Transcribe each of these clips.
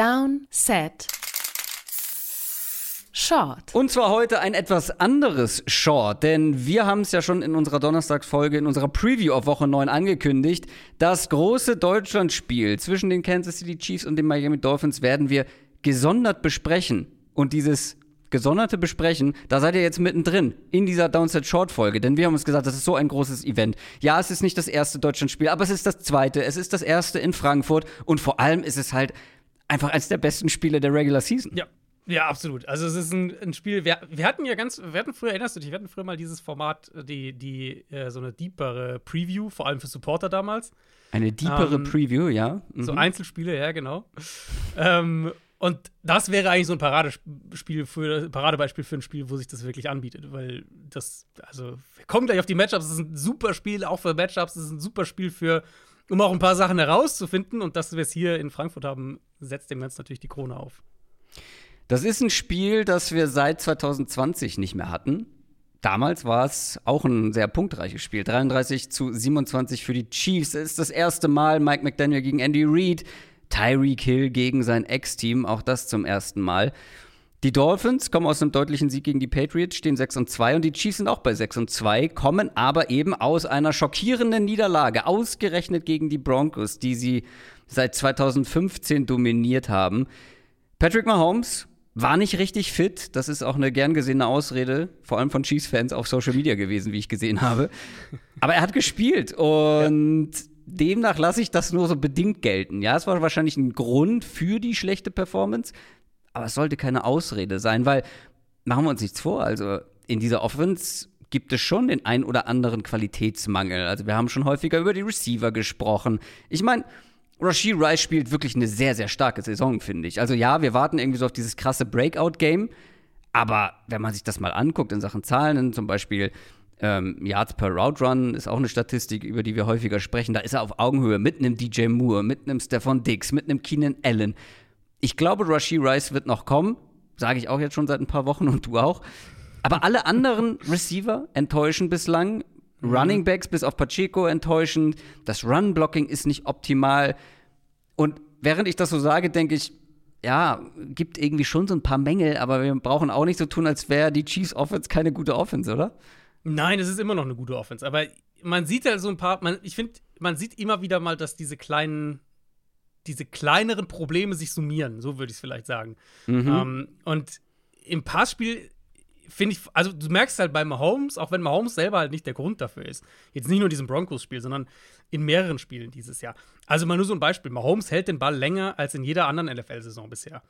Down, Set, Short. Und zwar heute ein etwas anderes Short, denn wir haben es ja schon in unserer Donnerstagsfolge, in unserer Preview auf Woche 9 angekündigt. Das große Deutschlandspiel zwischen den Kansas City Chiefs und den Miami Dolphins werden wir gesondert besprechen. Und dieses gesonderte Besprechen, da seid ihr jetzt mittendrin in dieser Downset Short Folge, denn wir haben uns gesagt, das ist so ein großes Event. Ja, es ist nicht das erste Deutschlandspiel, aber es ist das zweite, es ist das erste in Frankfurt und vor allem ist es halt einfach eines der besten Spiele der Regular Season. Ja. Ja, absolut. Also es ist ein, ein Spiel, wir, wir, hatten ja ganz, wir hatten früher, erinnerst du dich, wir hatten früher mal dieses Format, die, die, äh, so eine deepere Preview, vor allem für Supporter damals. Eine deepere ähm, Preview, ja. Mhm. So Einzelspiele, ja, genau. ähm, und das wäre eigentlich so ein Paradespiel für, Paradebeispiel für ein Spiel, wo sich das wirklich anbietet, weil das, also, wir kommen gleich auf die Matchups, es ist ein super Spiel, auch für Matchups, es ist ein super Spiel für, um auch ein paar Sachen herauszufinden und dass wir es hier in Frankfurt haben, setzt dem Ganzen natürlich die Krone auf. Das ist ein Spiel, das wir seit 2020 nicht mehr hatten. Damals war es auch ein sehr punktreiches Spiel. 33 zu 27 für die Chiefs. Es ist das erste Mal Mike McDaniel gegen Andy Reid. Tyreek Hill gegen sein Ex-Team. Auch das zum ersten Mal. Die Dolphins kommen aus einem deutlichen Sieg gegen die Patriots, stehen 6 und 2 und die Chiefs sind auch bei 6 und 2, kommen aber eben aus einer schockierenden Niederlage, ausgerechnet gegen die Broncos, die sie seit 2015 dominiert haben. Patrick Mahomes war nicht richtig fit. Das ist auch eine gern gesehene Ausrede, vor allem von Chiefs-Fans auf Social Media gewesen, wie ich gesehen habe. Aber er hat gespielt und ja. demnach lasse ich das nur so bedingt gelten. Ja, es war wahrscheinlich ein Grund für die schlechte Performance, aber es sollte keine Ausrede sein, weil machen wir uns nichts vor. Also in dieser Offense gibt es schon den ein oder anderen Qualitätsmangel. Also wir haben schon häufiger über die Receiver gesprochen. Ich meine, Rashid Rice spielt wirklich eine sehr, sehr starke Saison, finde ich. Also ja, wir warten irgendwie so auf dieses krasse Breakout-Game. Aber wenn man sich das mal anguckt in Sachen Zahlen, zum Beispiel ähm, Yards per Route Run ist auch eine Statistik, über die wir häufiger sprechen. Da ist er auf Augenhöhe mit einem DJ Moore, mit einem Stefan Dix, mit einem Keenan Allen. Ich glaube, Rashid Rice wird noch kommen. Sage ich auch jetzt schon seit ein paar Wochen und du auch. Aber alle anderen Receiver enttäuschen bislang. Mhm. Running Backs bis auf Pacheco enttäuschend. Das Run-Blocking ist nicht optimal. Und während ich das so sage, denke ich, ja, gibt irgendwie schon so ein paar Mängel, aber wir brauchen auch nicht so tun, als wäre die Chiefs Offense keine gute Offense, oder? Nein, es ist immer noch eine gute Offense. Aber man sieht ja so ein paar, man, ich finde, man sieht immer wieder mal, dass diese kleinen, diese kleineren Probleme sich summieren, so würde ich es vielleicht sagen. Mhm. Ähm, und im Passspiel finde ich, also du merkst halt bei Mahomes, auch wenn Mahomes selber halt nicht der Grund dafür ist, jetzt nicht nur in diesem Broncos-Spiel, sondern in mehreren Spielen dieses Jahr. Also mal nur so ein Beispiel: Mahomes hält den Ball länger als in jeder anderen NFL-Saison bisher.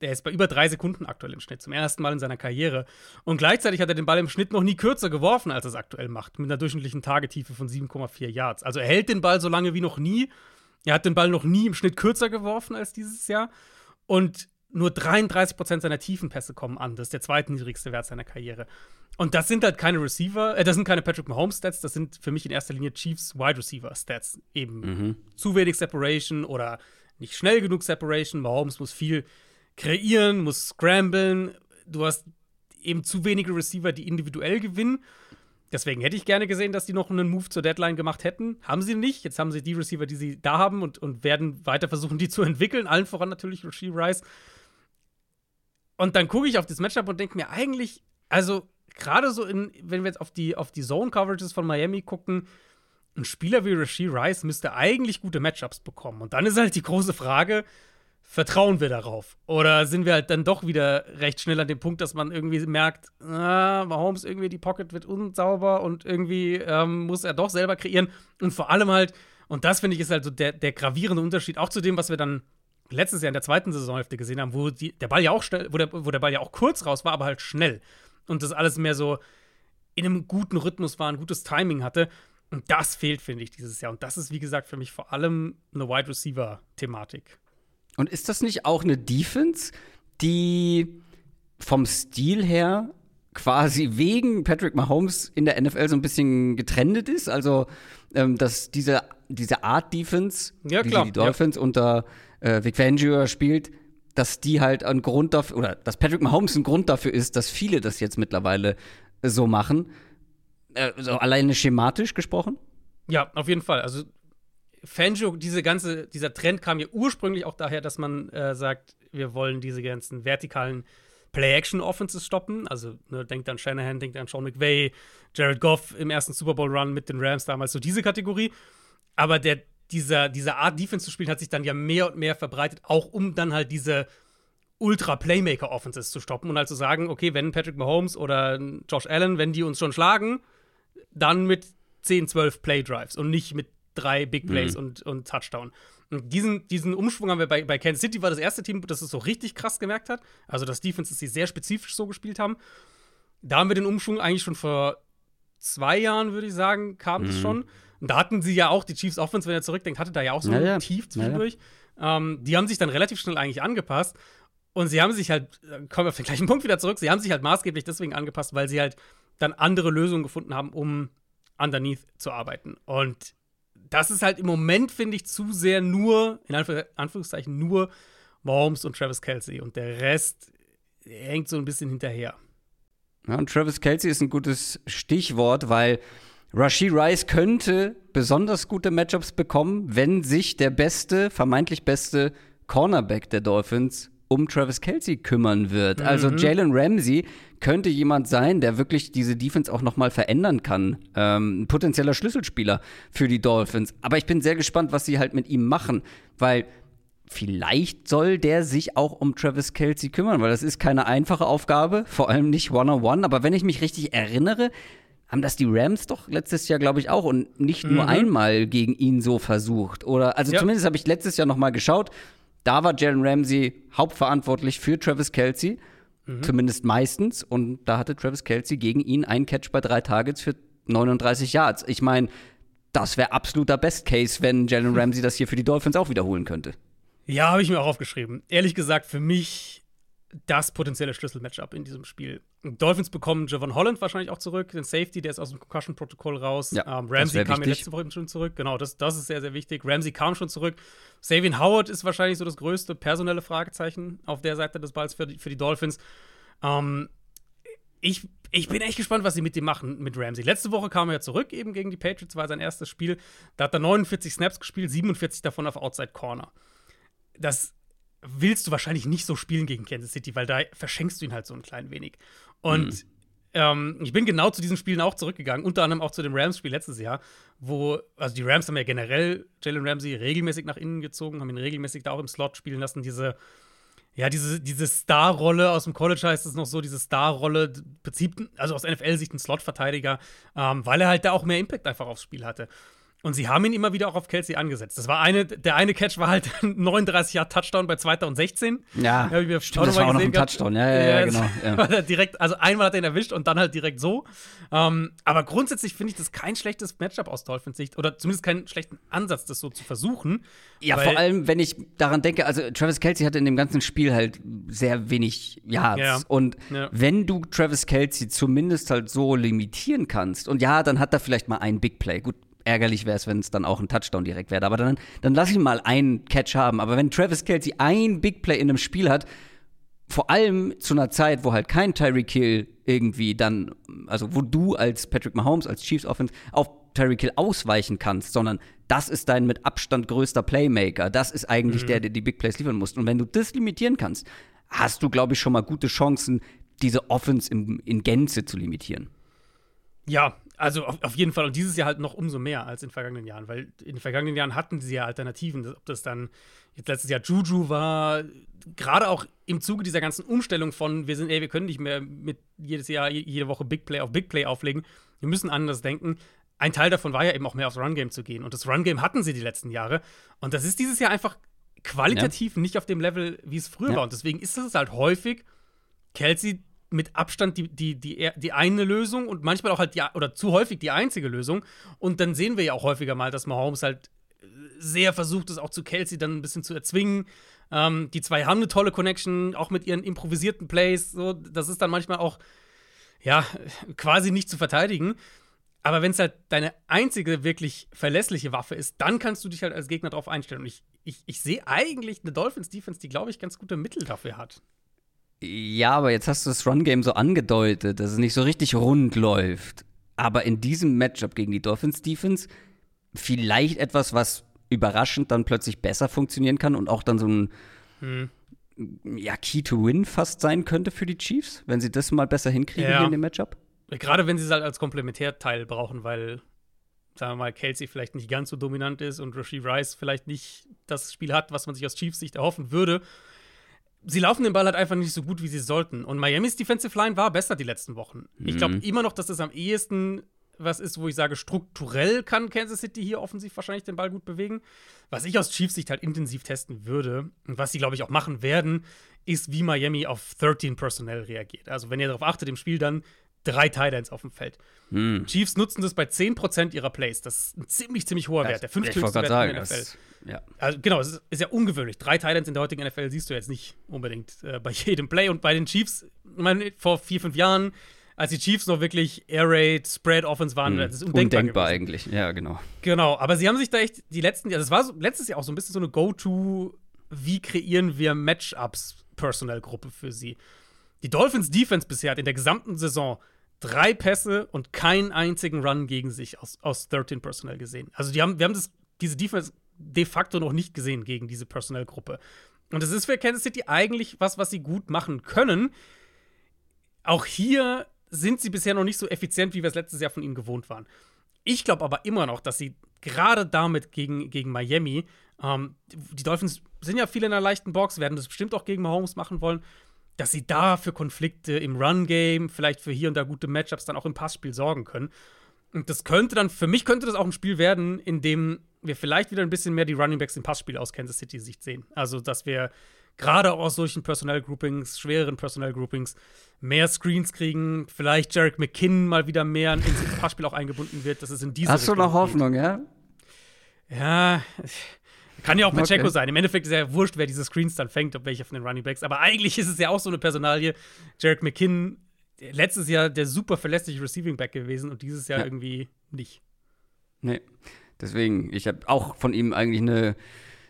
Der ist bei über drei Sekunden aktuell im Schnitt, zum ersten Mal in seiner Karriere. Und gleichzeitig hat er den Ball im Schnitt noch nie kürzer geworfen, als er es aktuell macht, mit einer durchschnittlichen Tagetiefe von 7,4 Yards. Also er hält den Ball so lange wie noch nie. Er hat den Ball noch nie im Schnitt kürzer geworfen als dieses Jahr. Und nur 33% seiner Tiefenpässe kommen an. Das ist der zweitniedrigste Wert seiner Karriere. Und das sind halt keine Receiver, äh, das sind keine Patrick Mahomes Stats, das sind für mich in erster Linie Chiefs Wide Receiver Stats. Eben mhm. zu wenig Separation oder nicht schnell genug Separation. Mahomes muss viel kreieren, muss scramblen. Du hast eben zu wenige Receiver, die individuell gewinnen. Deswegen hätte ich gerne gesehen, dass die noch einen Move zur Deadline gemacht hätten. Haben sie nicht. Jetzt haben sie die Receiver, die sie da haben und, und werden weiter versuchen, die zu entwickeln. Allen voran natürlich Rasheed Rice. Und dann gucke ich auf das Matchup und denke mir eigentlich, also gerade so in, wenn wir jetzt auf die, auf die Zone-Coverages von Miami gucken, ein Spieler wie Rasheed Rice müsste eigentlich gute Matchups bekommen. Und dann ist halt die große Frage, vertrauen wir darauf? Oder sind wir halt dann doch wieder recht schnell an dem Punkt, dass man irgendwie merkt, ah, Mahomes irgendwie die Pocket wird unsauber und irgendwie ähm, muss er doch selber kreieren. Und vor allem halt, und das finde ich ist halt so der, der gravierende Unterschied, auch zu dem, was wir dann letztes Jahr in der zweiten Saisonhälfte gesehen haben, wo die, der Ball ja auch schnell, wo der, wo der Ball ja auch kurz raus war, aber halt schnell. Und das alles mehr so in einem guten Rhythmus war, ein gutes Timing hatte. Und das fehlt, finde ich, dieses Jahr. Und das ist, wie gesagt, für mich vor allem eine Wide Receiver-Thematik. Und ist das nicht auch eine Defense, die vom Stil her quasi wegen Patrick Mahomes in der NFL so ein bisschen getrennt ist? Also, ähm, dass diese, diese Art Defense, ja, die die Dolphins ja. unter äh, Vic Fangio spielt, dass die halt ein Grund dafür, oder dass Patrick Mahomes ein Grund dafür ist, dass viele das jetzt mittlerweile so machen. Äh, so alleine schematisch gesprochen? Ja, auf jeden Fall. Also Fangio, diese ganze, dieser Trend kam ja ursprünglich auch daher, dass man äh, sagt, wir wollen diese ganzen vertikalen Play-Action-Offenses stoppen. Also ne, denkt an Shanahan, denkt an Sean McVay, Jared Goff im ersten Super Bowl-Run mit den Rams damals, so diese Kategorie. Aber der, dieser, diese Art, Defense zu spielen, hat sich dann ja mehr und mehr verbreitet, auch um dann halt diese Ultra-Playmaker-Offenses zu stoppen und halt zu sagen, okay, wenn Patrick Mahomes oder Josh Allen, wenn die uns schon schlagen, dann mit 10, 12 Play-Drives und nicht mit drei Big Plays mhm. und, und Touchdown. Und diesen, diesen Umschwung haben wir bei, bei Kansas City, war das erste Team, das es so richtig krass gemerkt hat. Also, dass Defenses, die sehr spezifisch so gespielt haben. Da haben wir den Umschwung eigentlich schon vor zwei Jahren, würde ich sagen, kam es mhm. schon. Und da hatten sie ja auch, die Chiefs Offense, wenn ihr zurückdenkt, hatte da ja auch so naja. ein Tief zwischendurch. Naja. Ähm, die haben sich dann relativ schnell eigentlich angepasst. Und sie haben sich halt, äh, kommen wir auf den gleichen Punkt wieder zurück, sie haben sich halt maßgeblich deswegen angepasst, weil sie halt dann andere Lösungen gefunden haben, um underneath zu arbeiten. Und das ist halt im Moment, finde ich, zu sehr nur, in Anführungszeichen, nur Mahomes und Travis Kelsey. Und der Rest hängt so ein bisschen hinterher. Ja, und Travis Kelsey ist ein gutes Stichwort, weil Rashid Rice könnte besonders gute Matchups bekommen, wenn sich der beste, vermeintlich beste Cornerback der Dolphins um Travis Kelsey kümmern wird. Also mhm. Also Jalen Ramsey könnte jemand sein, der wirklich diese Defense auch nochmal verändern kann. Ähm, ein potenzieller Schlüsselspieler für die Dolphins. Aber ich bin sehr gespannt, was sie halt mit ihm machen, weil vielleicht soll der sich auch um Travis Kelsey kümmern, weil das ist keine einfache Aufgabe, vor allem nicht one-on-one. Aber wenn ich mich richtig erinnere, haben das die Rams doch letztes Jahr, glaube ich, auch und nicht nur mhm. einmal gegen ihn so versucht. Oder also ja. zumindest habe ich letztes Jahr noch mal geschaut. Da war Jalen Ramsey hauptverantwortlich für Travis Kelsey, mhm. zumindest meistens. Und da hatte Travis Kelsey gegen ihn einen Catch bei drei Targets für 39 Yards. Ich meine, das wäre absoluter Best Case, wenn Jalen Ramsey das hier für die Dolphins auch wiederholen könnte. Ja, habe ich mir auch aufgeschrieben. Ehrlich gesagt, für mich das potenzielle Schlüsselmatchup in diesem Spiel. Dolphins bekommen Javon Holland wahrscheinlich auch zurück, den Safety, der ist aus dem Concussion-Protokoll raus. Ja, ähm, Ramsey kam ja letzte Woche schon zurück. Genau, das, das ist sehr, sehr wichtig. Ramsey kam schon zurück. Savian Howard ist wahrscheinlich so das größte personelle Fragezeichen auf der Seite des Balls für die, für die Dolphins. Ähm, ich, ich bin echt gespannt, was sie mit dem machen, mit Ramsey. Letzte Woche kam er ja zurück, eben gegen die Patriots, war sein erstes Spiel. Da hat er 49 Snaps gespielt, 47 davon auf Outside Corner. Das willst du wahrscheinlich nicht so spielen gegen Kansas City, weil da verschenkst du ihn halt so ein klein wenig. Und mhm. ähm, ich bin genau zu diesen Spielen auch zurückgegangen, unter anderem auch zu dem Rams-Spiel letztes Jahr, wo, also die Rams haben ja generell Jalen Ramsey regelmäßig nach innen gezogen, haben ihn regelmäßig da auch im Slot spielen lassen, diese ja, diese, diese Star-Rolle aus dem College heißt es noch so, diese Star-Rolle, also aus NFL-Sicht ein Slot-Verteidiger, ähm, weil er halt da auch mehr Impact einfach aufs Spiel hatte. Und sie haben ihn immer wieder auch auf Kelsey angesetzt. Das war eine, der eine Catch war halt 39 Jahre Touchdown bei 2016. Ja, ja ich stimmt, das war auch noch ein Touchdown. Ja, ja, ja, genau. Ja. direkt, also einmal hat er ihn erwischt und dann halt direkt so. Ähm, aber grundsätzlich finde ich das kein schlechtes Matchup aus Dolphins Sicht oder zumindest keinen schlechten Ansatz, das so zu versuchen. Ja, vor allem, wenn ich daran denke, also Travis Kelsey hatte in dem ganzen Spiel halt sehr wenig Yards. Ja. Und wenn du Travis Kelsey zumindest halt so limitieren kannst und ja, dann hat er vielleicht mal einen Big Play. Gut, ärgerlich wäre es, wenn es dann auch ein Touchdown direkt wäre. Aber dann, dann lass ich mal einen Catch haben. Aber wenn Travis Kelsey ein Big Play in einem Spiel hat, vor allem zu einer Zeit, wo halt kein Tyreek Hill irgendwie dann, also wo du als Patrick Mahomes, als Chiefs Offense auf Tyreek Hill ausweichen kannst, sondern das ist dein mit Abstand größter Playmaker. Das ist eigentlich mhm. der, der die Big Plays liefern muss. Und wenn du das limitieren kannst, hast du, glaube ich, schon mal gute Chancen, diese Offense in, in Gänze zu limitieren. Ja, also auf, auf, jeden Fall und dieses Jahr halt noch umso mehr als in den vergangenen Jahren, weil in den vergangenen Jahren hatten sie ja Alternativen, ob das dann jetzt letztes Jahr Juju war, gerade auch im Zuge dieser ganzen Umstellung von wir sind, ey, wir können nicht mehr mit jedes Jahr jede Woche Big Play auf Big Play auflegen, wir müssen anders denken. Ein Teil davon war ja eben auch mehr aufs Run Game zu gehen und das Run Game hatten sie die letzten Jahre und das ist dieses Jahr einfach qualitativ ja. nicht auf dem Level, wie es früher ja. war und deswegen ist es halt häufig Kelsey mit Abstand die, die, die, die eine Lösung und manchmal auch halt die, oder zu häufig die einzige Lösung. Und dann sehen wir ja auch häufiger mal, dass Mahomes halt sehr versucht, es auch zu Kelsey dann ein bisschen zu erzwingen. Ähm, die zwei haben eine tolle Connection, auch mit ihren improvisierten Plays. So, das ist dann manchmal auch, ja, quasi nicht zu verteidigen. Aber wenn es halt deine einzige wirklich verlässliche Waffe ist, dann kannst du dich halt als Gegner darauf einstellen. Und ich, ich, ich sehe eigentlich eine Dolphins-Defense, die, glaube ich, ganz gute Mittel dafür hat. Ja, aber jetzt hast du das Run-Game so angedeutet, dass es nicht so richtig rund läuft. Aber in diesem Matchup gegen die Dolphins Defense vielleicht etwas, was überraschend dann plötzlich besser funktionieren kann und auch dann so ein hm. ja, Key to Win fast sein könnte für die Chiefs, wenn sie das mal besser hinkriegen ja. in dem Matchup. Gerade wenn sie es halt als Komplementärteil brauchen, weil, sagen wir mal, Kelsey vielleicht nicht ganz so dominant ist und Rasheed Rice vielleicht nicht das Spiel hat, was man sich aus Chiefs Sicht erhoffen würde. Sie laufen den Ball halt einfach nicht so gut, wie sie sollten. Und Miamis Defensive Line war besser die letzten Wochen. Mhm. Ich glaube immer noch, dass das am ehesten was ist, wo ich sage, strukturell kann Kansas City hier offensiv wahrscheinlich den Ball gut bewegen. Was ich aus Chiefs Sicht halt intensiv testen würde und was sie, glaube ich, auch machen werden, ist, wie Miami auf 13 Personell reagiert. Also, wenn ihr darauf achtet, im Spiel dann drei Titans auf dem Feld. Hm. Chiefs nutzen das bei 10% ihrer Plays. Das ist ein ziemlich, ziemlich hoher Wert. Der fünfthöchste Wert sagen, in der NFL. Das, ja. Also, genau, es ist, ist, ja ungewöhnlich. Drei Titans in der heutigen NFL siehst du jetzt nicht unbedingt äh, bei jedem Play. Und bei den Chiefs, ich meine, vor vier, fünf Jahren als die Chiefs noch wirklich Air Raid, Spread Offense waren. Mhm. Das ist undenkbar, undenkbar eigentlich, ja, genau. Genau, aber sie haben sich da echt die letzten, also es war so, letztes Jahr auch so ein bisschen so eine Go-To, wie kreieren wir Matchups Personal-Gruppe für sie. Die Dolphins Defense bisher hat in der gesamten Saison drei Pässe und keinen einzigen Run gegen sich aus, aus 13 Personal gesehen. Also die haben, wir haben das, diese Defense de facto noch nicht gesehen gegen diese Personal-Gruppe. Und das ist für Kansas City eigentlich was, was sie gut machen können. Auch hier sind sie bisher noch nicht so effizient, wie wir es letztes Jahr von ihnen gewohnt waren. Ich glaube aber immer noch, dass sie gerade damit gegen, gegen Miami, ähm, die Dolphins sind ja viele in einer leichten Box, werden das bestimmt auch gegen Mahomes machen wollen, dass sie da für Konflikte im Run-Game, vielleicht für hier und da gute Matchups dann auch im Passspiel sorgen können. Und das könnte dann, für mich könnte das auch ein Spiel werden, in dem wir vielleicht wieder ein bisschen mehr die Running Backs im Passspiel aus Kansas City Sicht sehen. Also, dass wir gerade aus solchen Personal-Groupings, schwereren Personal-Groupings, mehr Screens kriegen, vielleicht Jarek McKinn mal wieder mehr ins Passspiel auch eingebunden wird, dass es in diese Hast Richtung du noch Hoffnung, geht. ja? Ja, kann ja auch Pacheco okay. sein. Im Endeffekt ist ja wurscht, wer diese Screens dann fängt, ob welche von den Running Backs. Aber eigentlich ist es ja auch so eine Personalie. Jarek McKinn, letztes Jahr der super verlässliche Receiving Back gewesen und dieses Jahr ja. irgendwie nicht. Nee. Deswegen, ich habe auch von ihm eigentlich eine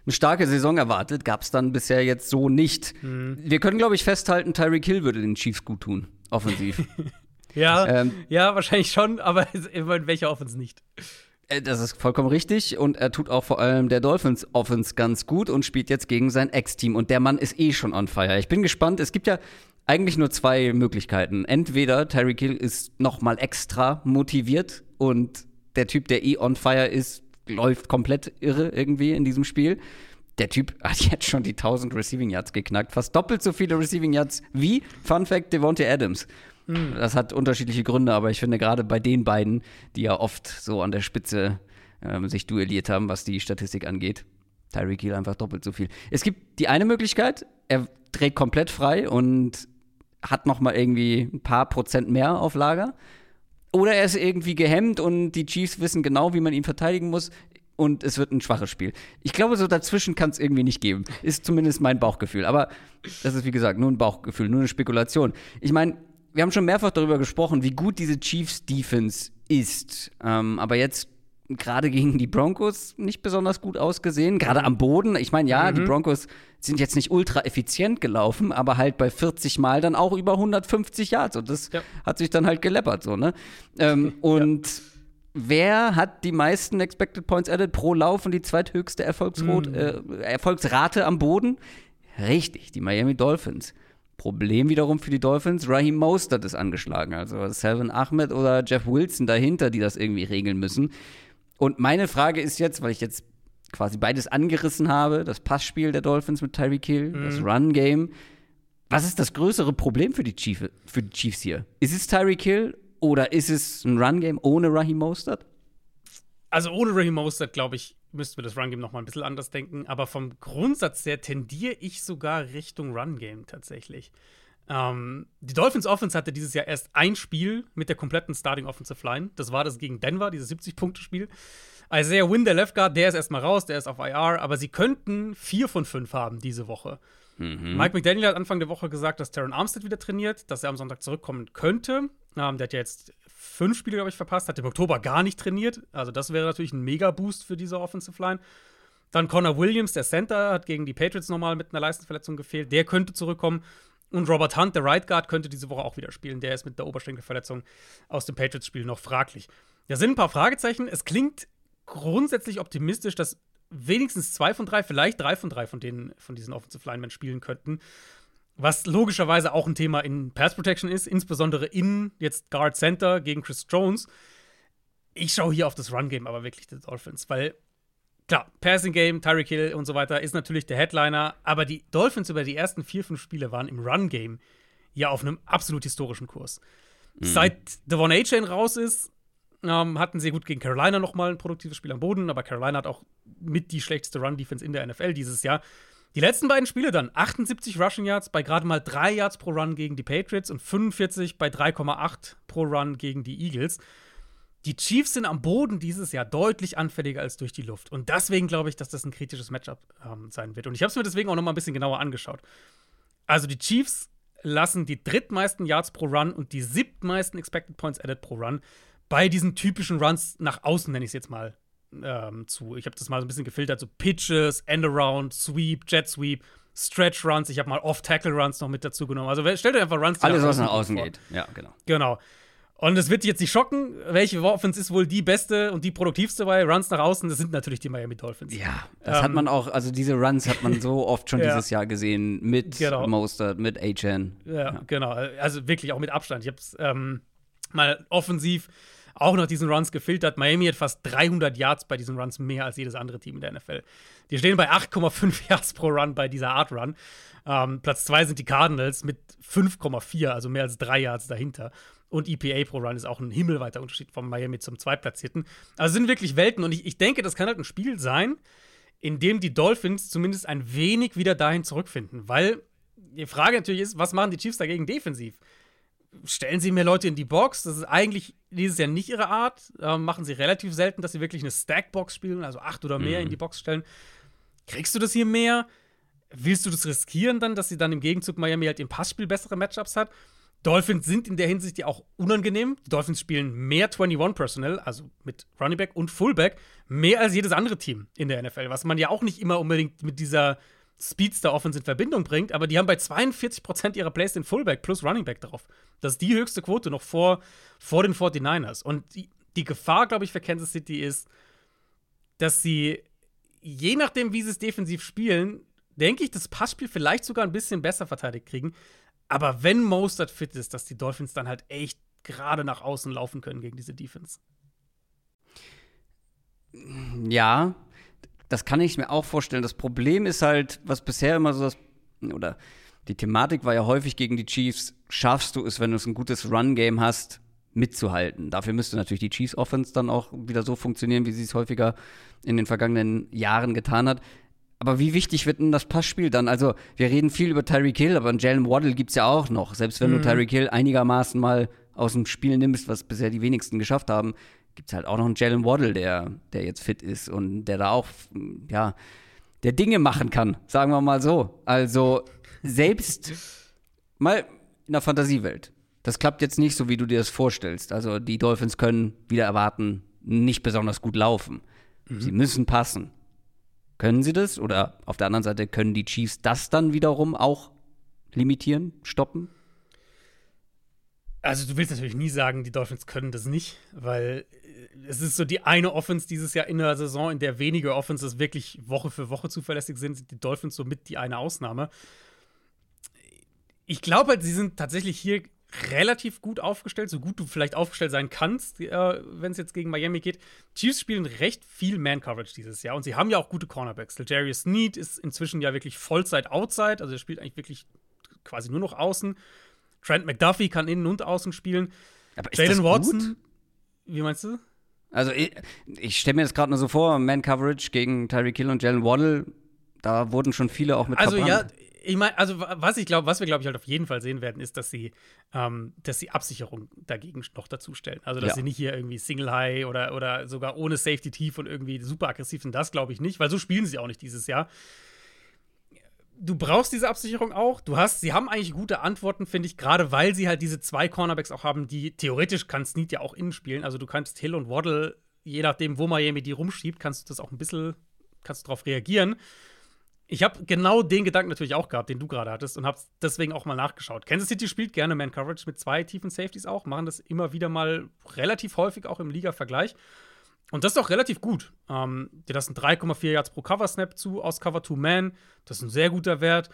eine starke Saison erwartet, gab es dann bisher jetzt so nicht. Mhm. Wir können, glaube ich, festhalten, Tyreek Hill würde den Chiefs gut tun, offensiv. ja, ähm, ja, wahrscheinlich schon, aber in welcher Offense nicht. Äh, das ist vollkommen richtig und er tut auch vor allem der Dolphins Offense ganz gut und spielt jetzt gegen sein Ex-Team und der Mann ist eh schon on fire. Ich bin gespannt. Es gibt ja eigentlich nur zwei Möglichkeiten. Entweder Tyreek Hill ist noch mal extra motiviert und der Typ, der eh on fire ist, läuft komplett irre irgendwie in diesem Spiel. Der Typ hat jetzt schon die 1000 Receiving Yards geknackt, fast doppelt so viele Receiving Yards wie, Fun Fact, Devontae Adams. Mhm. Das hat unterschiedliche Gründe, aber ich finde gerade bei den beiden, die ja oft so an der Spitze ähm, sich duelliert haben, was die Statistik angeht, Tyreek Hill einfach doppelt so viel. Es gibt die eine Möglichkeit, er dreht komplett frei und hat noch mal irgendwie ein paar Prozent mehr auf Lager. Oder er ist irgendwie gehemmt und die Chiefs wissen genau, wie man ihn verteidigen muss und es wird ein schwaches Spiel. Ich glaube, so dazwischen kann es irgendwie nicht geben. Ist zumindest mein Bauchgefühl. Aber das ist, wie gesagt, nur ein Bauchgefühl, nur eine Spekulation. Ich meine, wir haben schon mehrfach darüber gesprochen, wie gut diese Chiefs-Defense ist. Ähm, aber jetzt gerade gegen die Broncos nicht besonders gut ausgesehen, gerade am Boden. Ich meine, ja, mhm. die Broncos sind jetzt nicht ultra effizient gelaufen, aber halt bei 40 Mal dann auch über 150 Yards und das ja. hat sich dann halt geleppert so, ne? Ähm, und ja. Wer hat die meisten Expected Points Added pro Lauf und die zweithöchste Erfolgsrot, mhm. äh, Erfolgsrate am Boden? Richtig, die Miami Dolphins. Problem wiederum für die Dolphins, Raheem Mostert ist angeschlagen. Also Selvin Ahmed oder Jeff Wilson dahinter, die das irgendwie regeln müssen. Und meine Frage ist jetzt, weil ich jetzt quasi beides angerissen habe, das Passspiel der Dolphins mit Tyreek Hill, mhm. das Run-Game. Was ist das größere Problem für die, Chief, für die Chiefs hier? Ist es Tyreek Hill oder ist es ein Run-Game ohne Raheem Mostert? Also ohne Raheem Mostert, glaube ich, müssten wir das Run-Game noch mal ein bisschen anders denken. Aber vom Grundsatz her tendiere ich sogar Richtung Run-Game tatsächlich. Ähm, die Dolphins Offense hatte dieses Jahr erst ein Spiel mit der kompletten Starting Offensive Line. Das war das gegen Denver, dieses 70-Punkte-Spiel. Isaiah Wynn, der Left Guard, der ist erstmal raus, der ist auf IR, aber sie könnten vier von fünf haben diese Woche. Mhm. Mike McDaniel hat Anfang der Woche gesagt, dass Terran Armstead wieder trainiert, dass er am Sonntag zurückkommen könnte. Ähm, der hat ja jetzt fünf Spiele, glaube ich, verpasst, hat im Oktober gar nicht trainiert. Also, das wäre natürlich ein Mega-Boost für diese Offensive Line. Dann Connor Williams, der Center, hat gegen die Patriots nochmal mit einer Leistungsverletzung gefehlt. Der könnte zurückkommen. Und Robert Hunt, der Right Guard, könnte diese Woche auch wieder spielen. Der ist mit der Oberschenkelverletzung aus dem Patriots-Spiel noch fraglich. Da sind ein paar Fragezeichen. Es klingt grundsätzlich optimistisch, dass wenigstens zwei von drei, vielleicht drei von drei von, denen, von diesen Offensive Linemen spielen könnten. Was logischerweise auch ein Thema in Pass Protection ist, insbesondere in jetzt Guard Center gegen Chris Jones. Ich schaue hier auf das Run-Game aber wirklich der Dolphins, weil klar, Passing Game, Tyreek Hill und so weiter ist natürlich der Headliner, aber die Dolphins über die ersten vier, fünf Spiele waren im Run-Game ja auf einem absolut historischen Kurs. Mhm. Seit Devon A-Chain raus ist, ähm, hatten sie gut gegen Carolina noch mal ein produktives Spiel am Boden, aber Carolina hat auch mit die schlechteste Run-Defense in der NFL dieses Jahr. Die letzten beiden Spiele dann 78 Rushing Yards bei gerade mal 3 Yards pro Run gegen die Patriots und 45 bei 3,8 pro Run gegen die Eagles. Die Chiefs sind am Boden dieses Jahr deutlich anfälliger als durch die Luft. Und deswegen glaube ich, dass das ein kritisches Matchup ähm, sein wird. Und ich habe es mir deswegen auch noch mal ein bisschen genauer angeschaut. Also die Chiefs lassen die drittmeisten Yards pro Run und die siebtmeisten Expected Points added pro Run bei diesen typischen Runs nach außen, nenne ich es jetzt mal, ähm, zu. Ich habe das mal so ein bisschen gefiltert, so Pitches, Endaround, Sweep, Jet Sweep, Stretch Runs. Ich habe mal Off-Tackle Runs noch mit dazu genommen. Also stellt euch einfach Runs, Alles, was nach außen geht. Ja, genau. Genau. Und es wird jetzt nicht schocken, welche Offense ist wohl die beste und die produktivste bei Runs nach außen. Das sind natürlich die Miami Dolphins. Ja, das ähm, hat man auch, also diese Runs hat man so oft schon ja. dieses Jahr gesehen mit genau. Mostert, mit A-Chan. Ja, ja, genau. Also wirklich auch mit Abstand. Ich habe es ähm, mal offensiv auch nach diesen Runs gefiltert. Miami hat fast 300 Yards bei diesen Runs mehr als jedes andere Team in der NFL. Die stehen bei 8,5 Yards pro Run bei dieser Art Run. Ähm, Platz 2 sind die Cardinals mit 5,4, also mehr als 3 Yards dahinter. Und EPA pro Run ist auch ein himmelweiter Unterschied von Miami zum Zweitplatzierten. Also sind wirklich Welten und ich, ich denke, das kann halt ein Spiel sein, in dem die Dolphins zumindest ein wenig wieder dahin zurückfinden. Weil die Frage natürlich ist, was machen die Chiefs dagegen defensiv? Stellen sie mehr Leute in die Box. Das ist eigentlich dieses Jahr nicht ihre Art. Ähm, machen sie relativ selten, dass sie wirklich eine Stackbox spielen, also acht oder mehr mhm. in die Box stellen. Kriegst du das hier mehr? Willst du das riskieren dann, dass sie dann im Gegenzug Miami halt im Passspiel bessere Matchups hat? Dolphins sind in der Hinsicht ja auch unangenehm. Die Dolphins spielen mehr 21 Personnel, also mit Running Back und Fullback, mehr als jedes andere Team in der NFL, was man ja auch nicht immer unbedingt mit dieser Speedster Offense in Verbindung bringt, aber die haben bei 42% ihrer Plays den Fullback plus Running Back drauf. Das ist die höchste Quote noch vor, vor den 49ers. Und die, die Gefahr, glaube ich, für Kansas City ist, dass sie, je nachdem, wie sie es defensiv spielen, denke ich, das Passspiel vielleicht sogar ein bisschen besser verteidigt kriegen. Aber wenn Mostert fit ist, dass die Dolphins dann halt echt gerade nach außen laufen können gegen diese Defense. Ja, das kann ich mir auch vorstellen. Das Problem ist halt, was bisher immer so das, oder die Thematik war ja häufig gegen die Chiefs, schaffst du es, wenn du ein gutes Run-Game hast, mitzuhalten. Dafür müsste natürlich die Chiefs Offense dann auch wieder so funktionieren, wie sie es häufiger in den vergangenen Jahren getan hat. Aber wie wichtig wird denn das Passspiel dann? Also, wir reden viel über Tyreek Hill, aber einen Jalen Waddle gibt es ja auch noch. Selbst wenn mhm. du Tyreek Hill einigermaßen mal aus dem Spiel nimmst, was bisher die wenigsten geschafft haben, gibt es halt auch noch einen Jalen Waddle, der, der jetzt fit ist und der da auch, ja, der Dinge machen kann, sagen wir mal so. Also selbst mal in der Fantasiewelt. Das klappt jetzt nicht so, wie du dir das vorstellst. Also die Dolphins können wieder erwarten, nicht besonders gut laufen. Mhm. Sie müssen passen. Können sie das? Oder auf der anderen Seite können die Chiefs das dann wiederum auch limitieren, stoppen? Also du willst natürlich nie sagen, die Dolphins können das nicht, weil es ist so die eine Offense dieses Jahr in der Saison, in der wenige Offenses wirklich Woche für Woche zuverlässig sind, sind die Dolphins somit die eine Ausnahme. Ich glaube halt, sie sind tatsächlich hier relativ gut aufgestellt, so gut du vielleicht aufgestellt sein kannst, äh, wenn es jetzt gegen Miami geht. Chiefs spielen recht viel Man-Coverage dieses Jahr und sie haben ja auch gute Cornerbacks. Jarius Need ist inzwischen ja wirklich Vollzeit-Outside, also er spielt eigentlich wirklich quasi nur noch außen. Trent McDuffie kann innen und außen spielen. Aber Jalen Watson. Wie meinst du? Also ich, ich stelle mir das gerade nur so vor, Man-Coverage gegen Tyreek Hill und Jalen Waddle, da wurden schon viele auch mit Also verbrannt. ja, ich meine, also was ich glaube, was wir glaube ich halt auf jeden Fall sehen werden, ist, dass sie, ähm, dass sie Absicherung dagegen noch dazu stellen. Also dass ja. sie nicht hier irgendwie Single High oder, oder sogar ohne Safety Tief und irgendwie super aggressiv sind, das glaube ich nicht, weil so spielen sie auch nicht dieses Jahr du brauchst diese Absicherung auch. Du hast, sie haben eigentlich gute Antworten, finde ich, gerade weil sie halt diese zwei Cornerbacks auch haben, die theoretisch kann Snead ja auch innen spielen. Also du kannst Hill und Waddle, je nachdem, wo Miami die rumschiebt, kannst du das auch ein bisschen, kannst du darauf reagieren. Ich habe genau den Gedanken natürlich auch gehabt, den du gerade hattest und habe deswegen auch mal nachgeschaut. Kansas City spielt gerne Man Coverage mit zwei tiefen Safeties auch, machen das immer wieder mal relativ häufig auch im Liga-Vergleich. Und das ist auch relativ gut. Ähm, dir lassen 3,4 Yards pro Cover-Snap zu aus Cover 2 Man. Das ist ein sehr guter Wert.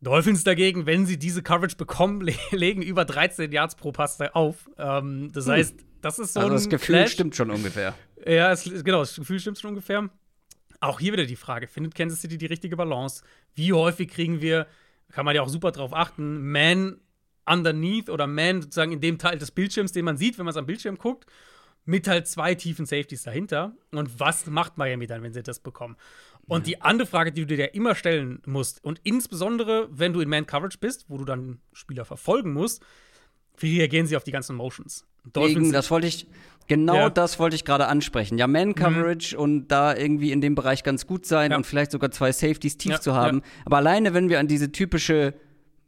Dolphins dagegen, wenn sie diese Coverage bekommen, le legen über 13 Yards pro Pass auf. Ähm, das hm. heißt, das ist so also das Gefühl Clash. stimmt schon ungefähr. Ja, es, genau, das Gefühl stimmt schon ungefähr. Auch hier wieder die Frage: Findet Kansas City die richtige Balance? Wie häufig kriegen wir, kann man ja auch super drauf achten, Man underneath oder Man sozusagen in dem Teil des Bildschirms, den man sieht, wenn man es am Bildschirm guckt? Mit halt zwei tiefen Safeties dahinter. Und was macht Miami dann, wenn sie das bekommen? Und ja. die andere Frage, die du dir immer stellen musst, und insbesondere, wenn du in Man-Coverage bist, wo du dann Spieler verfolgen musst, wie reagieren sie auf die ganzen Motions? Wegen, das wollte ich, genau ja. das wollte ich gerade ansprechen. Ja, Man-Coverage mhm. und da irgendwie in dem Bereich ganz gut sein ja. und vielleicht sogar zwei Safeties tief zu haben. Aber alleine, wenn wir an diese typische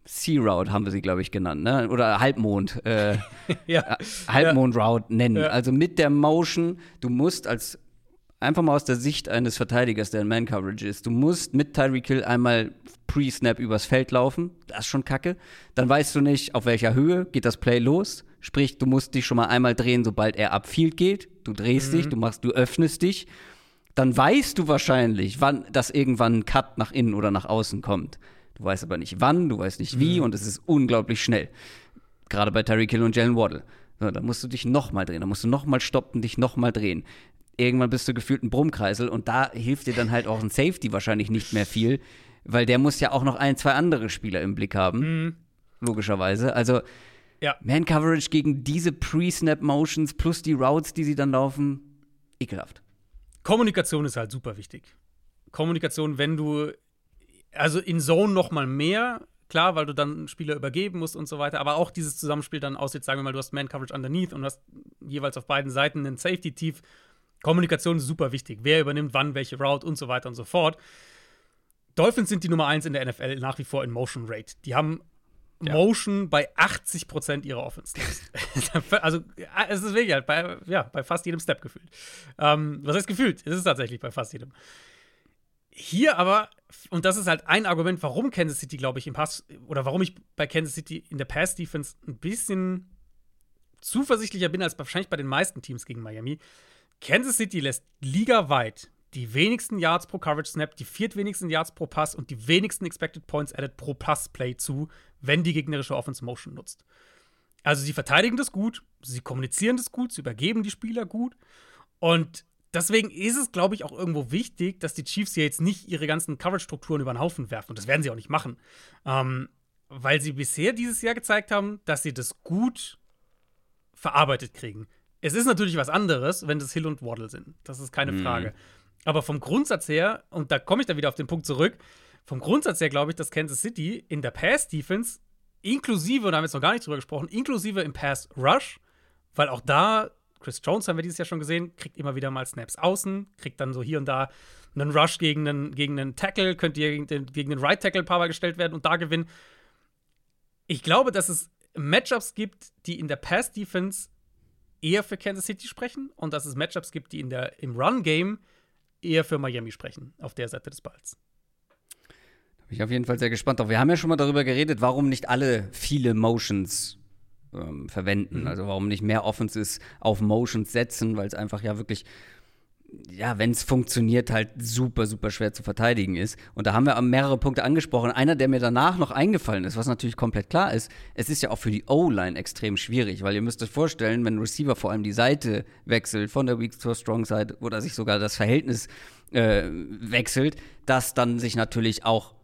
Sea Route haben wir sie, glaube ich, genannt, ne? Oder Halbmond, äh, ja. Äh, Halbmond Route nennen. Ja. Also mit der Motion, du musst als einfach mal aus der Sicht eines Verteidigers, der in Man Coverage ist, du musst mit Tyreek Hill einmal Pre-Snap übers Feld laufen. Das ist schon kacke. Dann weißt du nicht, auf welcher Höhe geht das Play los. Sprich, du musst dich schon mal einmal drehen, sobald er upfield geht. Du drehst mhm. dich, du machst, du öffnest dich. Dann weißt du wahrscheinlich, wann, dass irgendwann ein Cut nach innen oder nach außen kommt. Du weißt aber nicht wann, du weißt nicht wie mhm. und es ist unglaublich schnell. Gerade bei Terry Kill und Jalen Waddle. So, da musst du dich nochmal drehen, da musst du nochmal stoppen, dich nochmal drehen. Irgendwann bist du gefühlt ein Brummkreisel und da hilft dir dann halt auch ein Safety wahrscheinlich nicht mehr viel, weil der muss ja auch noch ein, zwei andere Spieler im Blick haben. Mhm. Logischerweise. Also, ja. Man-Coverage gegen diese Pre-Snap-Motions plus die Routes, die sie dann laufen, ekelhaft. Kommunikation ist halt super wichtig. Kommunikation, wenn du also in Zone noch mal mehr, klar, weil du dann einen Spieler übergeben musst und so weiter, aber auch dieses Zusammenspiel dann aus, jetzt sagen wir mal, du hast Man-Coverage underneath und hast jeweils auf beiden Seiten einen Safety-Tief. Kommunikation ist super wichtig. Wer übernimmt wann welche Route und so weiter und so fort. Dolphins sind die Nummer eins in der NFL nach wie vor in Motion Rate. Die haben ja. Motion bei 80% ihrer Offense. also, es ist wirklich halt bei, ja, bei fast jedem Step gefühlt. Ähm, was heißt gefühlt? Es ist tatsächlich bei fast jedem. Hier aber, und das ist halt ein Argument, warum Kansas City, glaube ich, im Pass, oder warum ich bei Kansas City in der Pass-Defense ein bisschen zuversichtlicher bin als wahrscheinlich bei den meisten Teams gegen Miami. Kansas City lässt ligaweit die wenigsten Yards pro Coverage Snap, die viertwenigsten Yards pro Pass und die wenigsten Expected Points added pro Pass Play zu, wenn die gegnerische Offense Motion nutzt. Also sie verteidigen das gut, sie kommunizieren das gut, sie übergeben die Spieler gut und deswegen ist es, glaube ich, auch irgendwo wichtig, dass die Chiefs hier jetzt nicht ihre ganzen Coverage-Strukturen über den Haufen werfen. Und das werden sie auch nicht machen. Ähm, weil sie bisher dieses Jahr gezeigt haben, dass sie das gut verarbeitet kriegen. Es ist natürlich was anderes, wenn das Hill und Waddle sind. Das ist keine mhm. Frage. Aber vom Grundsatz her, und da komme ich dann wieder auf den Punkt zurück, vom Grundsatz her glaube ich, dass Kansas City in der Pass-Defense inklusive, und da haben wir jetzt noch gar nicht drüber gesprochen, inklusive im Pass-Rush, weil auch da Chris Jones haben wir dieses Jahr schon gesehen, kriegt immer wieder mal Snaps außen, kriegt dann so hier und da einen Rush gegen einen, gegen einen Tackle, könnte gegen den, gegen den Right Tackle ein paar Mal gestellt werden und da gewinnen. Ich glaube, dass es Matchups gibt, die in der Pass-Defense eher für Kansas City sprechen und dass es Matchups gibt, die in der, im Run-Game eher für Miami sprechen, auf der Seite des Balls. Da bin ich auf jeden Fall sehr gespannt drauf. Wir haben ja schon mal darüber geredet, warum nicht alle viele Motions ähm, verwenden. Mhm. Also warum nicht mehr Offenses auf Motions setzen, weil es einfach ja wirklich ja, wenn es funktioniert, halt super, super schwer zu verteidigen ist. Und da haben wir mehrere Punkte angesprochen. Einer, der mir danach noch eingefallen ist, was natürlich komplett klar ist, es ist ja auch für die O-Line extrem schwierig, weil ihr müsst euch vorstellen, wenn ein Receiver vor allem die Seite wechselt, von der Weak zur Strong Side oder sich sogar das Verhältnis äh, wechselt, dass dann sich natürlich auch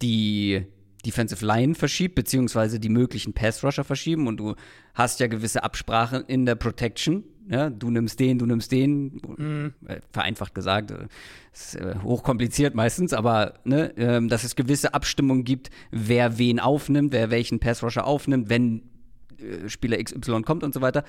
die Defensive Line verschiebt, beziehungsweise die möglichen Pass-Rusher verschieben und du hast ja gewisse Absprachen in der Protection. Ja, du nimmst den, du nimmst den, mhm. vereinfacht gesagt, äh, ist äh, hochkompliziert meistens, aber ne, ähm, dass es gewisse Abstimmungen gibt, wer wen aufnimmt, wer welchen Pass-Rusher aufnimmt, wenn äh, Spieler XY kommt und so weiter.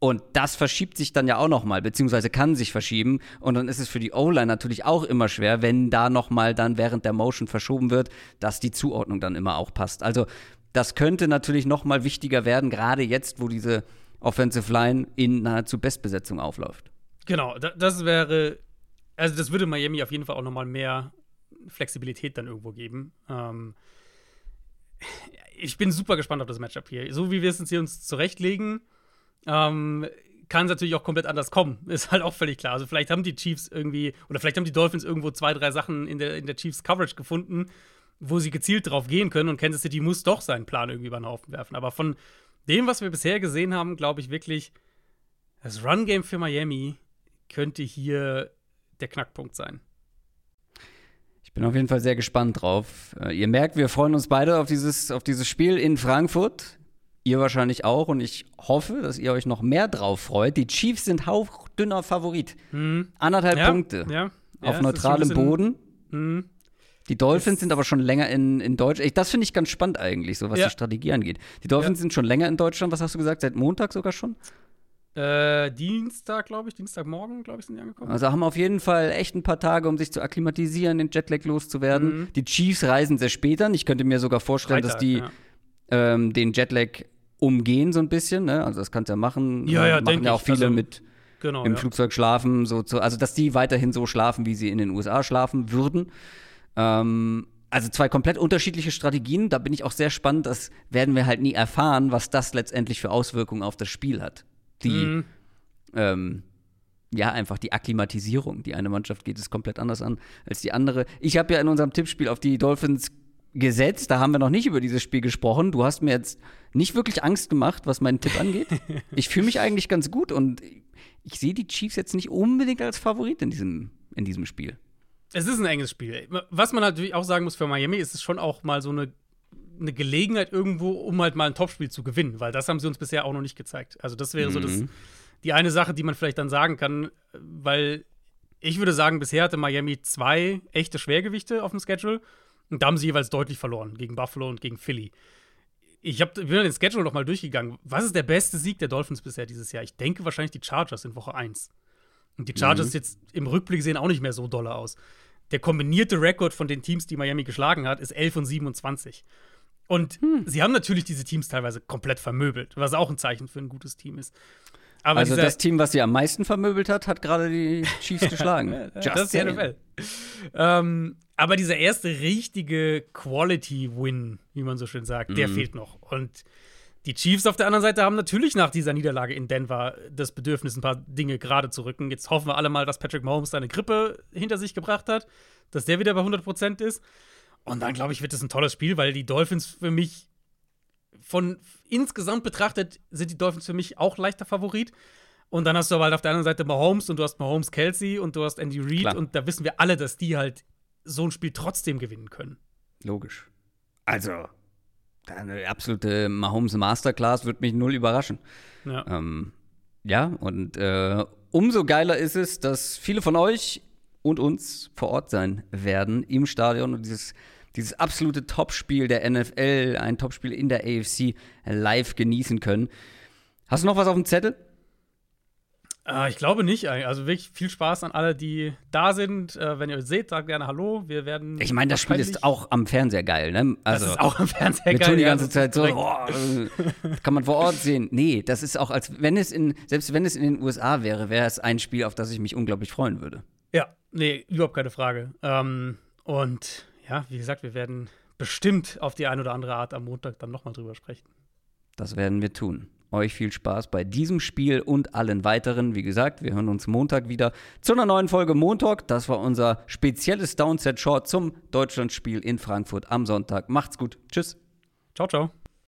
Und das verschiebt sich dann ja auch noch mal, beziehungsweise kann sich verschieben. Und dann ist es für die O-Line natürlich auch immer schwer, wenn da noch mal dann während der Motion verschoben wird, dass die Zuordnung dann immer auch passt. Also das könnte natürlich noch mal wichtiger werden, gerade jetzt, wo diese Offensive Line in nahezu Bestbesetzung aufläuft. Genau, das wäre, also das würde Miami auf jeden Fall auch noch mal mehr Flexibilität dann irgendwo geben. Ähm, ich bin super gespannt auf das Matchup hier. So wie wir es uns hier zurechtlegen, ähm, kann es natürlich auch komplett anders kommen. Ist halt auch völlig klar. Also vielleicht haben die Chiefs irgendwie, oder vielleicht haben die Dolphins irgendwo zwei, drei Sachen in der, in der Chiefs Coverage gefunden, wo sie gezielt drauf gehen können und Kansas City muss doch seinen Plan irgendwie über den Haufen werfen. Aber von dem, was wir bisher gesehen haben, glaube ich wirklich, das Run-Game für Miami könnte hier der Knackpunkt sein. Ich bin auf jeden Fall sehr gespannt drauf. Äh, ihr merkt, wir freuen uns beide auf dieses, auf dieses Spiel in Frankfurt. Ihr wahrscheinlich auch und ich hoffe, dass ihr euch noch mehr drauf freut. Die Chiefs sind hauchdünner Favorit. Mhm. Anderthalb ja, Punkte ja. auf ja, neutralem Boden. Mhm. Die Dolphins sind aber schon länger in, in Deutschland. Das finde ich ganz spannend eigentlich, so was die Strategie angeht. Die Dolphins sind schon länger in Deutschland. Was hast du gesagt? Seit Montag sogar schon? Äh, Dienstag, glaube ich, Dienstagmorgen, glaube ich, sind die angekommen. Also haben auf jeden Fall echt ein paar Tage, um sich zu akklimatisieren, den Jetlag loszuwerden. Mhm. Die Chiefs reisen sehr spät an. Ich könnte mir sogar vorstellen, Freitag, dass die ja. ähm, den Jetlag umgehen so ein bisschen. Ne? Also das kannst du ja machen. Ja, ja, machen ja auch viele also, mit genau, im ja. Flugzeug schlafen. So, so, also dass die weiterhin so schlafen, wie sie in den USA schlafen würden. Ähm, also zwei komplett unterschiedliche Strategien. Da bin ich auch sehr spannend. Das werden wir halt nie erfahren, was das letztendlich für Auswirkungen auf das Spiel hat die, mhm. ähm, ja, einfach die Akklimatisierung. Die eine Mannschaft geht es komplett anders an als die andere. Ich habe ja in unserem Tippspiel auf die Dolphins gesetzt. Da haben wir noch nicht über dieses Spiel gesprochen. Du hast mir jetzt nicht wirklich Angst gemacht, was meinen Tipp angeht. ich fühle mich eigentlich ganz gut und ich sehe die Chiefs jetzt nicht unbedingt als Favorit in diesem, in diesem Spiel. Es ist ein enges Spiel. Was man natürlich auch sagen muss für Miami, ist es schon auch mal so eine eine Gelegenheit irgendwo, um halt mal ein Topspiel zu gewinnen, weil das haben sie uns bisher auch noch nicht gezeigt. Also das wäre mhm. so das, mhm. die eine Sache, die man vielleicht dann sagen kann, weil ich würde sagen, bisher hatte Miami zwei echte Schwergewichte auf dem Schedule und da haben sie jeweils deutlich verloren gegen Buffalo und gegen Philly. Ich hab, bin den Schedule noch mal durchgegangen. Was ist der beste Sieg der Dolphins bisher dieses Jahr? Ich denke wahrscheinlich die Chargers in Woche 1. Und die Chargers mhm. jetzt im Rückblick sehen auch nicht mehr so dolle aus. Der kombinierte Rekord von den Teams, die Miami geschlagen hat, ist 11 und 27. Und hm. sie haben natürlich diese Teams teilweise komplett vermöbelt, was auch ein Zeichen für ein gutes Team ist. Aber also das Team, was sie am meisten vermöbelt hat, hat gerade die Chiefs geschlagen. das ist die NFL. Ähm, aber dieser erste richtige Quality-Win, wie man so schön sagt, mhm. der fehlt noch. Und die Chiefs auf der anderen Seite haben natürlich nach dieser Niederlage in Denver das Bedürfnis, ein paar Dinge gerade zu rücken. Jetzt hoffen wir alle mal, dass Patrick Mahomes seine Grippe hinter sich gebracht hat, dass der wieder bei 100% ist. Und dann, glaube ich, wird es ein tolles Spiel, weil die Dolphins für mich von insgesamt betrachtet sind die Dolphins für mich auch leichter Favorit. Und dann hast du aber halt auf der anderen Seite Mahomes und du hast Mahomes Kelsey und du hast Andy Reid Klar. und da wissen wir alle, dass die halt so ein Spiel trotzdem gewinnen können. Logisch. Also, eine absolute Mahomes Masterclass wird mich null überraschen. Ja, ähm, ja und äh, umso geiler ist es, dass viele von euch und uns vor Ort sein werden im Stadion und dieses dieses absolute Topspiel der NFL, ein Topspiel in der AFC live genießen können. Hast du noch was auf dem Zettel? Äh, ich glaube nicht. Also wirklich viel Spaß an alle, die da sind. Äh, wenn ihr euch seht, sagt gerne Hallo. Wir werden. Ich meine, das Spiel ist auch am Fernseher geil, ne? Also, das ist auch am Fernseher geil. Wir tun die ganze ja, Zeit so, boah, kann man vor Ort sehen. Nee, das ist auch, als wenn es in, selbst wenn es in den USA wäre, wäre es ein Spiel, auf das ich mich unglaublich freuen würde. Ja, nee, überhaupt keine Frage. Ähm, und ja, wie gesagt, wir werden bestimmt auf die eine oder andere Art am Montag dann nochmal drüber sprechen. Das werden wir tun. Euch viel Spaß bei diesem Spiel und allen weiteren. Wie gesagt, wir hören uns Montag wieder zu einer neuen Folge Montag. Das war unser spezielles Downset Short zum Deutschlandspiel in Frankfurt am Sonntag. Macht's gut. Tschüss. Ciao, ciao.